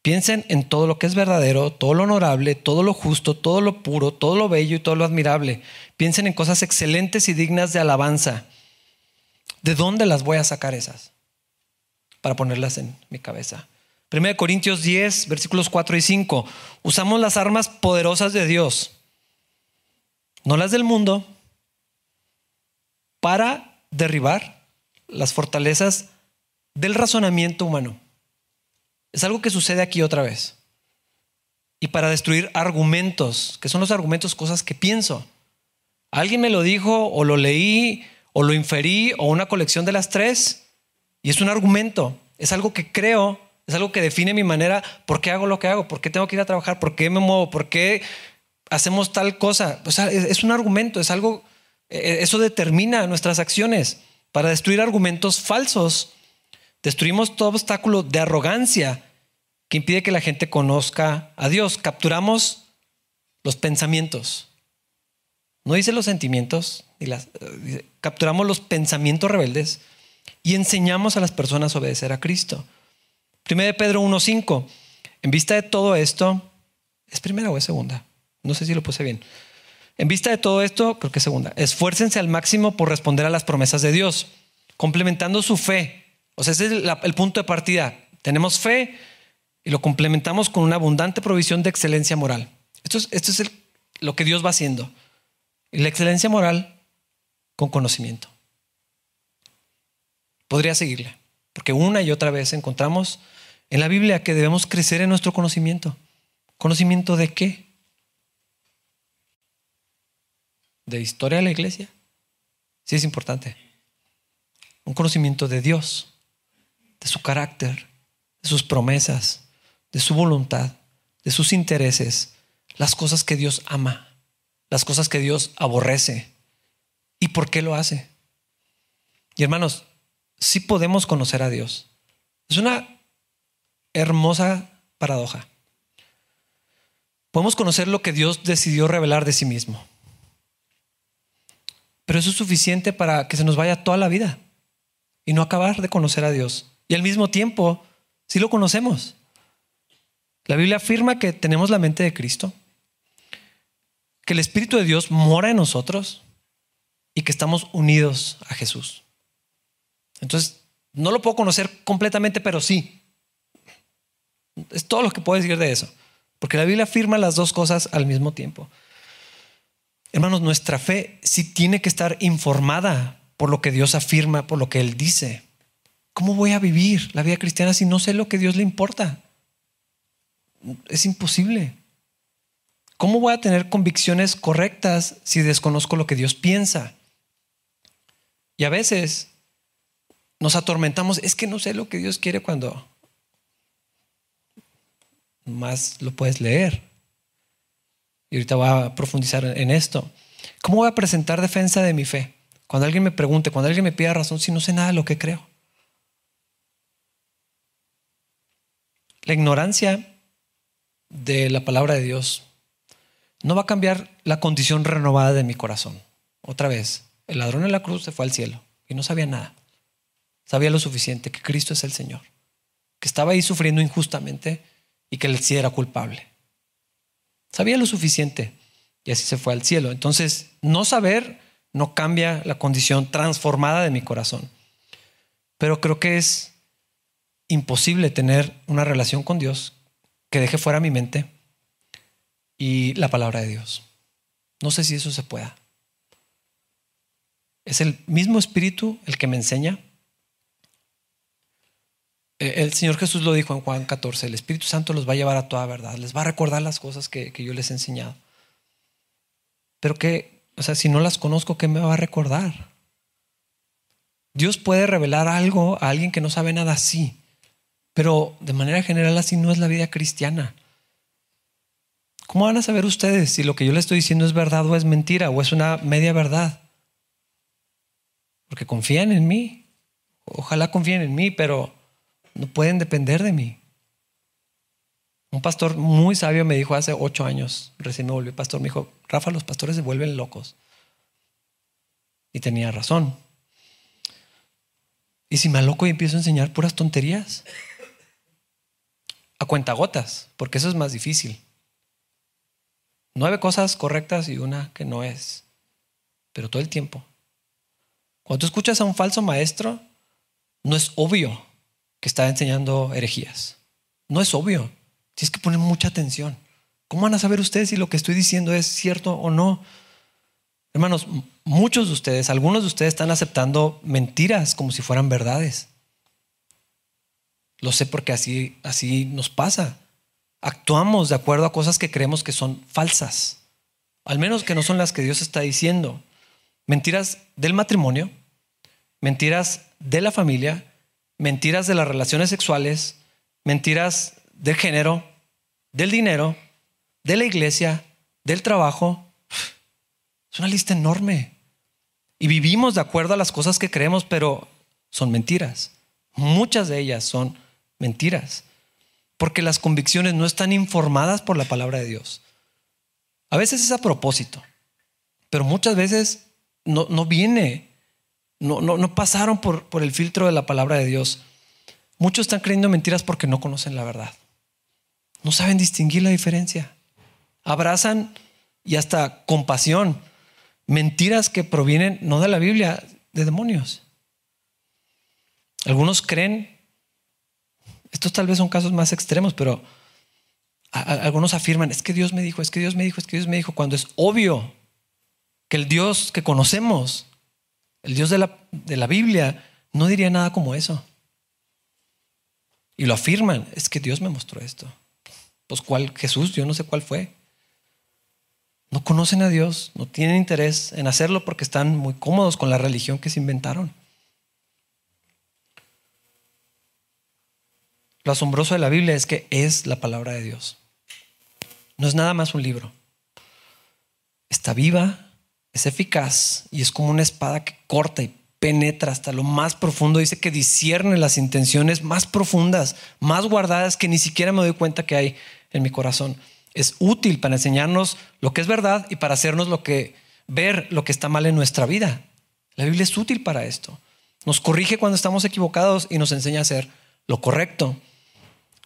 Piensen en todo lo que es verdadero, todo lo honorable, todo lo justo, todo lo puro, todo lo bello y todo lo admirable. Piensen en cosas excelentes y dignas de alabanza. ¿De dónde las voy a sacar esas? Para ponerlas en mi cabeza. 1 Corintios 10, versículos 4 y 5. Usamos las armas poderosas de Dios, no las del mundo, para derribar las fortalezas del razonamiento humano. Es algo que sucede aquí otra vez. Y para destruir argumentos, que son los argumentos, cosas que pienso. Alguien me lo dijo o lo leí o lo inferí o una colección de las tres y es un argumento, es algo que creo es algo que define mi manera, por qué hago lo que hago, por qué tengo que ir a trabajar, por qué me muevo, por qué hacemos tal cosa. O sea, es un argumento, es algo, e, eso determina nuestras acciones. Para destruir argumentos falsos, destruimos todo obstáculo de arrogancia que impide que la gente conozca a Dios. Capturamos los pensamientos. No dice los sentimientos, capturamos los pensamientos rebeldes y enseñamos a las personas a obedecer a Cristo. Primera de Pedro 1.5. En vista de todo esto, ¿es primera o es segunda? No sé si lo puse bien. En vista de todo esto, creo que es segunda. Esfuércense al máximo por responder a las promesas de Dios, complementando su fe. O sea, ese es el, punto de partida. Tenemos fe y lo complementamos con una abundante provisión de excelencia moral. Esto es, esto es lo que Dios va haciendo. Y la excelencia moral con conocimiento. Podría seguirle, porque una y otra vez encontramos en la Biblia que debemos crecer en nuestro conocimiento. ¿Conocimiento de qué? ¿De historia de la iglesia? Sí es importante. Un conocimiento de Dios, de su carácter, de sus promesas, de su voluntad, de sus intereses, las cosas que Dios ama, las cosas que Dios aborrece y por qué lo hace. Y hermanos, sí podemos conocer a Dios. Es una hermosa paradoja. Podemos conocer lo que Dios decidió revelar de sí mismo. Pero eso es suficiente para que se nos vaya toda la vida y no acabar de conocer a Dios. Y al mismo tiempo, si lo conocemos. La Biblia afirma que tenemos la mente de Cristo, que el Espíritu de Dios mora en nosotros y que estamos unidos a Jesús. Entonces, no lo puedo conocer completamente, pero sí. Es todo lo que puedo decir de eso. Porque la Biblia afirma las dos cosas al mismo tiempo. Hermanos, nuestra fe sí tiene que estar informada por lo que Dios afirma, por lo que Él dice. ¿Cómo voy a vivir la vida cristiana si no sé lo que Dios le importa? Es imposible. ¿Cómo voy a tener convicciones correctas si desconozco lo que Dios piensa? Y a veces nos atormentamos, es que no sé lo que Dios quiere cuando más lo puedes leer. Y ahorita voy a profundizar en esto. ¿Cómo voy a presentar defensa de mi fe? Cuando alguien me pregunte, cuando alguien me pida razón, si no sé nada de lo que creo. La ignorancia de la palabra de Dios no va a cambiar la condición renovada de mi corazón. Otra vez, el ladrón en la cruz se fue al cielo y no sabía nada. Sabía lo suficiente que Cristo es el Señor, que estaba ahí sufriendo injustamente y que él sí era culpable. Sabía lo suficiente y así se fue al cielo. Entonces, no saber no cambia la condición transformada de mi corazón. Pero creo que es imposible tener una relación con Dios que deje fuera mi mente y la palabra de Dios. No sé si eso se pueda. Es el mismo espíritu el que me enseña. E, el Señor Jesús lo dijo en Juan 14, el Espíritu Santo los va a llevar a toda verdad, les va a recordar las cosas que, que yo les he enseñado. Pero que, o sea, si no las conozco, ¿qué me va a recordar? Dios puede revelar algo a alguien que no sabe nada así, pero de manera general así no es la vida cristiana. ¿Cómo van a saber ustedes si lo que yo les estoy diciendo es verdad o es mentira o es una media verdad? Porque confían en mí. Ojalá confíen en mí, pero no pueden depender de mí. Un pastor muy sabio me dijo hace ocho años, recién me volvió pastor, me dijo, Rafa, los pastores se vuelven locos. Y tenía razón. ¿Y si me aloco y empiezo a enseñar puras tonterías? A cuentagotas, porque eso es más difícil. Nueve cosas correctas y una que no es, pero todo el tiempo. Cuando tú escuchas a un falso maestro, no es obvio que está enseñando herejías. No es obvio. Tienes que poner mucha atención. ¿Cómo van a saber ustedes si lo que estoy diciendo es cierto o no? Hermanos, muchos de ustedes, algunos de ustedes están aceptando mentiras como si fueran verdades. Lo sé porque así, así nos pasa. Actuamos de acuerdo a cosas que creemos que son falsas, al menos que no son las que Dios está diciendo. Mentiras del matrimonio, mentiras de la familia, mentiras de las relaciones sexuales, mentiras del género, del dinero, de la iglesia, del trabajo. Es una lista enorme. Y vivimos de acuerdo a las cosas que creemos, pero son mentiras. Muchas de ellas son mentiras. Porque las convicciones no están informadas por la palabra de Dios. A veces es a propósito, pero muchas veces no, no viene, no, no, no pasaron por, por el filtro de la palabra de Dios. Muchos están creyendo mentiras porque no conocen la verdad. No saben distinguir la diferencia. Abrazan y hasta compasión mentiras que provienen no de la Biblia, de demonios. Algunos creen, estos tal vez son casos más extremos, pero algunos afirman, es que Dios me dijo, es que Dios me dijo, es que Dios me dijo, cuando es obvio que el Dios que conocemos, el Dios de la, de la Biblia, no diría nada como eso. Y lo afirman, es que Dios me mostró esto. Pues cuál Jesús, yo no sé cuál fue. No conocen a Dios, no tienen interés en hacerlo porque están muy cómodos con la religión que se inventaron. Lo asombroso de la Biblia es que es la palabra de Dios. No es nada más un libro. Está viva, es eficaz y es como una espada que corta y penetra hasta lo más profundo. Dice que discierne las intenciones más profundas, más guardadas que ni siquiera me doy cuenta que hay en mi corazón. Es útil para enseñarnos lo que es verdad y para hacernos lo que ver lo que está mal en nuestra vida. La Biblia es útil para esto. Nos corrige cuando estamos equivocados y nos enseña a hacer lo correcto.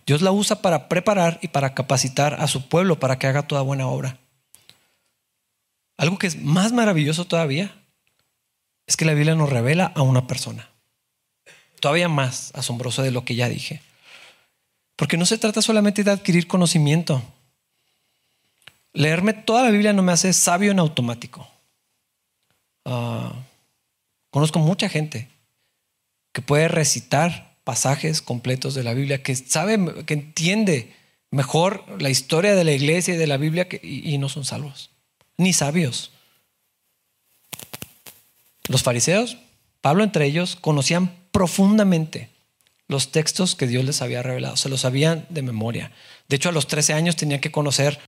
Dios la usa para preparar y para capacitar a su pueblo para que haga toda buena obra. Algo que es más maravilloso todavía es que la Biblia nos revela a una persona. todavía más asombroso de lo que ya dije. Porque no se trata solamente de adquirir conocimiento. Leerme toda la Biblia no me hace sabio en automático. Ah, conozco mucha gente que puede recitar pasajes completos de la Biblia, que sabe, que entiende mejor la historia de la iglesia y de la Biblia y no son salvos, ni sabios. Los fariseos, Pablo entre ellos, conocían profundamente los textos que Dios les había revelado, se los sabían de memoria. De hecho, a los 13 años tenían que conocer,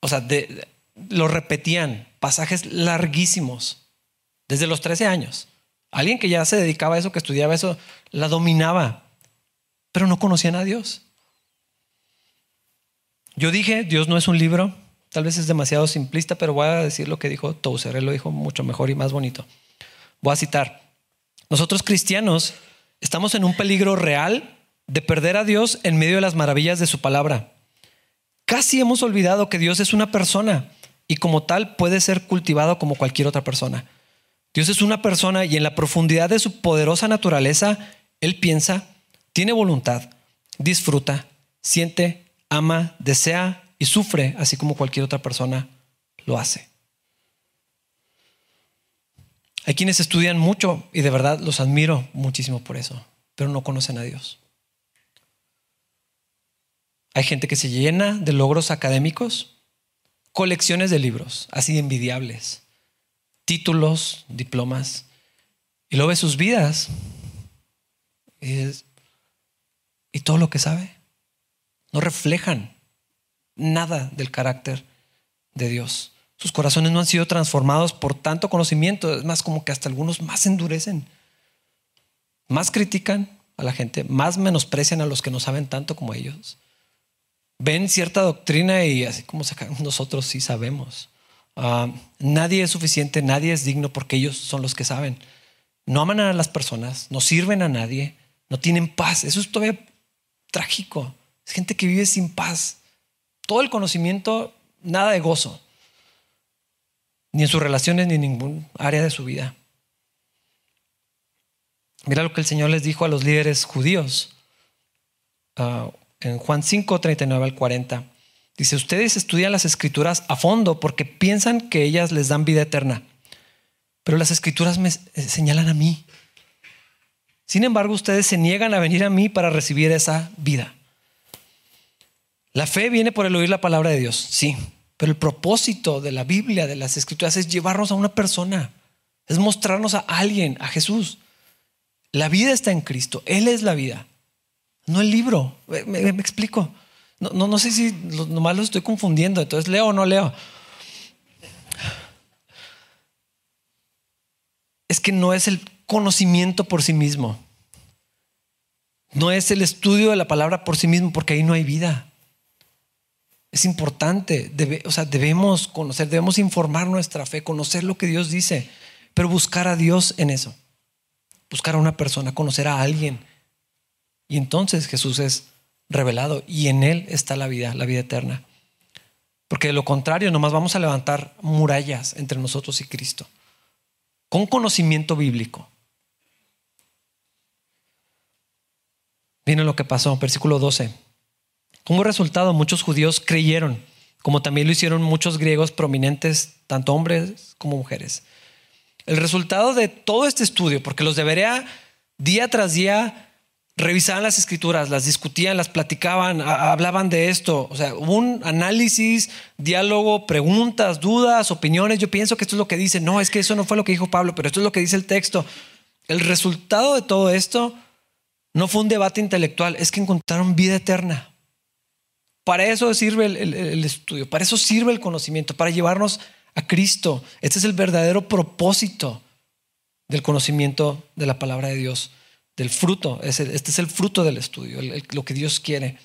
o sea, lo repetían, pasajes larguísimos, desde los 13 años. Alguien que ya se dedicaba a eso, que estudiaba eso, la dominaba, pero no conocían a Dios. Yo dije, Dios no es un libro, tal vez es demasiado simplista, pero voy a decir lo que dijo Tozer, él lo dijo mucho mejor y más bonito. Voy a citar, nosotros cristianos estamos en un peligro real de perder a Dios en medio de las maravillas de su palabra. Casi hemos olvidado que Dios es una persona y como tal puede ser cultivado como cualquier otra persona. Dios es una persona y en la profundidad de su poderosa naturaleza, Él piensa, tiene voluntad, disfruta, siente, ama, desea y sufre, así como cualquier otra persona lo hace. Hay quienes estudian mucho y de verdad los admiro muchísimo por eso, pero no conocen a Dios. Hay gente que se llena de logros académicos, colecciones de libros, así envidiables, títulos, diplomas, y luego ve sus vidas y, y todo lo que sabe. No reflejan nada del carácter de Dios. Sus corazones no han sido transformados por tanto conocimiento. Es más como que hasta algunos más endurecen. Más critican a la gente, más menosprecian a los que no saben tanto como ellos. Ven cierta doctrina y así como nosotros sí sabemos. Ah, nadie es suficiente, nadie es digno porque ellos son los que saben. No aman a las personas, no sirven a nadie, no tienen paz. Eso es todavía trágico. Es gente que vive sin paz. Todo el conocimiento, nada de gozo ni en sus relaciones, ni en ningún área de su vida. Mira lo que el Señor les dijo a los líderes judíos ah, en Juan 5, 39 al 40. Dice, ustedes estudian las escrituras a fondo porque piensan que ellas les dan vida eterna, pero las escrituras me señalan a mí. Sin embargo, ustedes se niegan a venir a mí para recibir esa vida. La fe viene por el oír la palabra de Dios, sí, pero el propósito de la Biblia, de las escrituras, es llevarnos a una persona, es mostrarnos a alguien, a Jesús. La vida está en Cristo, Él es la vida, no el libro. Me, explico. No, no, no, sé si nomás lo estoy confundiendo, entonces leo o no leo. Es que no es el conocimiento por sí mismo. No es el estudio de la palabra por sí mismo, porque ahí no hay vida. Es importante, o sea, debemos conocer, debemos informar nuestra fe, conocer lo que Dios dice, pero buscar a Dios en eso. Buscar a una persona, conocer a alguien. Y entonces Jesús es revelado y en Él está la vida, la vida eterna. Porque de lo contrario, nomás vamos a levantar murallas entre nosotros y Cristo. Con conocimiento bíblico. Viene lo que pasó, versículo 12. Como resultado, muchos judíos creyeron, como también lo hicieron muchos griegos prominentes, tanto hombres como mujeres. El resultado de todo este estudio, porque los debería día tras día revisaban las escrituras, las discutían, las platicaban, hablaban de esto. O sea, un análisis, diálogo, preguntas, dudas, opiniones. Yo pienso que esto es lo que dice. No, es que eso no fue lo que dijo Pablo, pero esto es lo que dice el texto. El resultado de todo esto no fue un debate intelectual, es que encontraron vida eterna. Para eso sirve el, estudio, para eso sirve el conocimiento, para llevarnos a Cristo. Este es el verdadero propósito del conocimiento de la palabra de Dios, del fruto. Este es el fruto del estudio, lo que Dios quiere,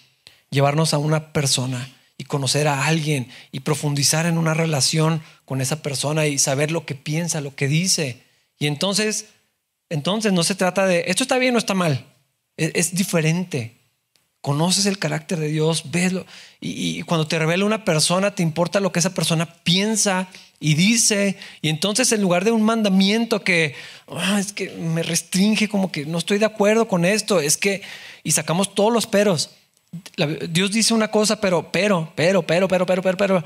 llevarnos a una persona y conocer a alguien y profundizar en una relación con esa persona y saber lo que piensa, lo que dice. Y entonces, entonces no se trata de, esto está bien o está mal, es diferente conoces el carácter de Dios, veslo. Y, y, cuando te revela una persona, te importa lo que esa persona piensa y dice. Y entonces en lugar de un mandamiento que ah, es que me restringe, como que no estoy de acuerdo con esto, es que, y sacamos todos los peros. Dios dice una cosa, pero, pero, pero, pero, pero, pero, pero, pero,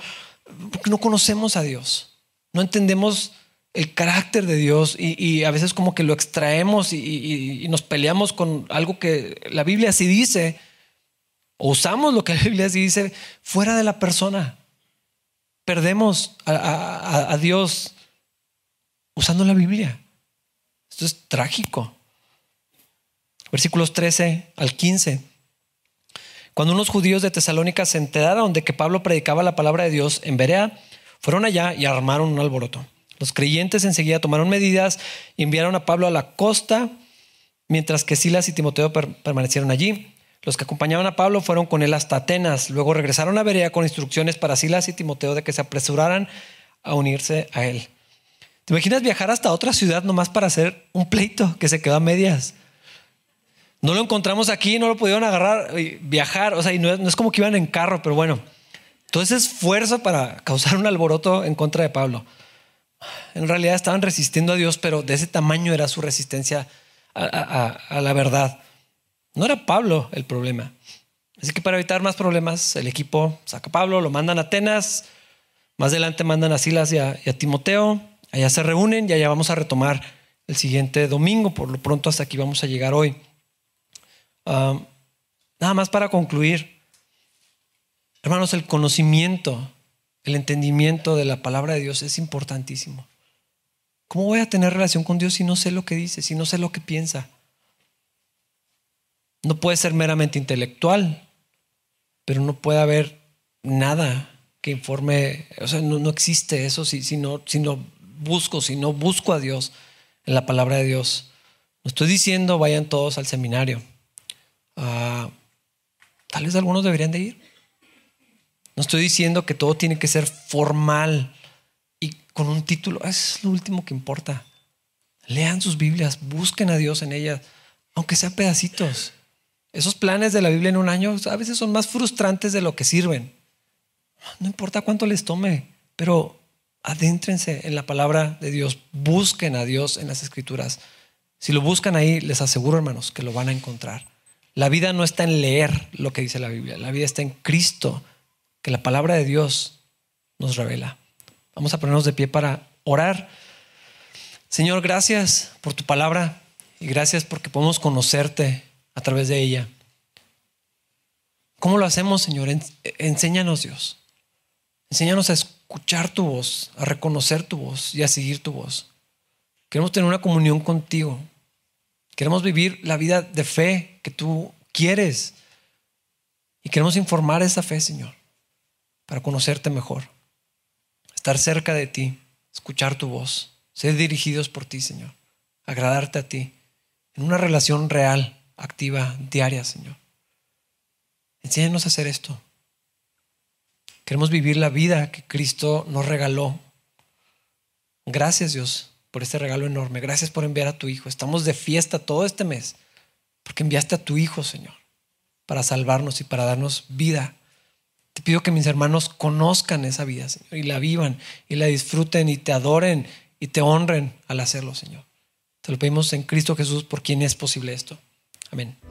porque no conocemos a Dios. No entendemos el carácter de Dios y, a veces como que lo extraemos y, y, nos peleamos con algo que la Biblia sí dice usamos lo que la Biblia dice fuera de la persona. Perdemos a, Dios usando la Biblia. Esto es trágico. Versículos 13 al 15. Cuando unos judíos de Tesalónica se enteraron de que Pablo predicaba la palabra de Dios en Berea, fueron allá y armaron un alboroto. Los creyentes enseguida tomaron medidas y enviaron a Pablo a la costa, mientras que Silas y Timoteo permanecieron allí. Los que acompañaban a Pablo fueron con él hasta Atenas. Luego regresaron a Berea con instrucciones para Silas y Timoteo de que se apresuraran a unirse a él. ¿Te imaginas viajar hasta otra ciudad nomás para hacer un pleito que se quedó a medias? No lo encontramos aquí, no lo pudieron agarrar, viajar, o sea, y no es, como que iban en carro, pero bueno, todo ese esfuerzo para causar un alboroto en contra de Pablo. En realidad estaban resistiendo a Dios, pero de ese tamaño era su resistencia a la verdad. No era Pablo el problema. Así que para evitar más problemas, el equipo saca a Pablo, lo mandan a Atenas, más adelante mandan a Silas y a, Timoteo, allá se reúnen y allá vamos a retomar el siguiente domingo, por lo pronto hasta aquí vamos a llegar hoy. Ah, nada más para concluir, hermanos, el conocimiento, el entendimiento de la palabra de Dios es importantísimo. ¿Cómo voy a tener relación con Dios si no sé lo que dice, si no sé lo que piensa? No puede ser meramente intelectual, pero no puede haber nada que informe, o sea, no, existe eso si, si, no, si no busco, si no busco a Dios en la palabra de Dios. No estoy diciendo vayan todos al seminario. Ah, tal vez algunos deberían de ir. No estoy diciendo que todo tiene que ser formal y con un título. Es lo último que importa. Lean sus Biblias, busquen a Dios en ellas, aunque sean pedacitos. Esos planes de la Biblia en un año a veces son más frustrantes de lo que sirven. No importa cuánto les tome, pero adéntrense en la palabra de Dios, busquen a Dios en las escrituras. Si lo buscan ahí, les aseguro, hermanos, que lo van a encontrar. La vida no está en leer lo que dice la Biblia, la vida está en Cristo, que la palabra de Dios nos revela. Vamos a ponernos de pie para orar. Señor, gracias por tu palabra y gracias porque podemos conocerte a través de ella. ¿Cómo lo hacemos, Señor? Enséñanos, Dios. Enséñanos a escuchar tu voz, a reconocer tu voz y a seguir tu voz. Queremos tener una comunión contigo. Queremos vivir la vida de fe que tú quieres. Y queremos informar esa fe, Señor, para conocerte mejor. Estar cerca de ti, escuchar tu voz, ser dirigidos por ti, Señor. Agradarte a ti en una relación real activa, diaria, Señor. Enséñanos a hacer esto. Queremos vivir la vida que Cristo nos regaló. Gracias Dios por este regalo enorme. Gracias por enviar a tu Hijo. Estamos de fiesta todo este mes porque enviaste a tu Hijo, Señor, para salvarnos y para darnos vida. Te pido que mis hermanos conozcan esa vida, Señor, y la vivan y la disfruten y te adoren y te honren al hacerlo, Señor. Te lo pedimos en Cristo Jesús por quien es posible esto. Amin.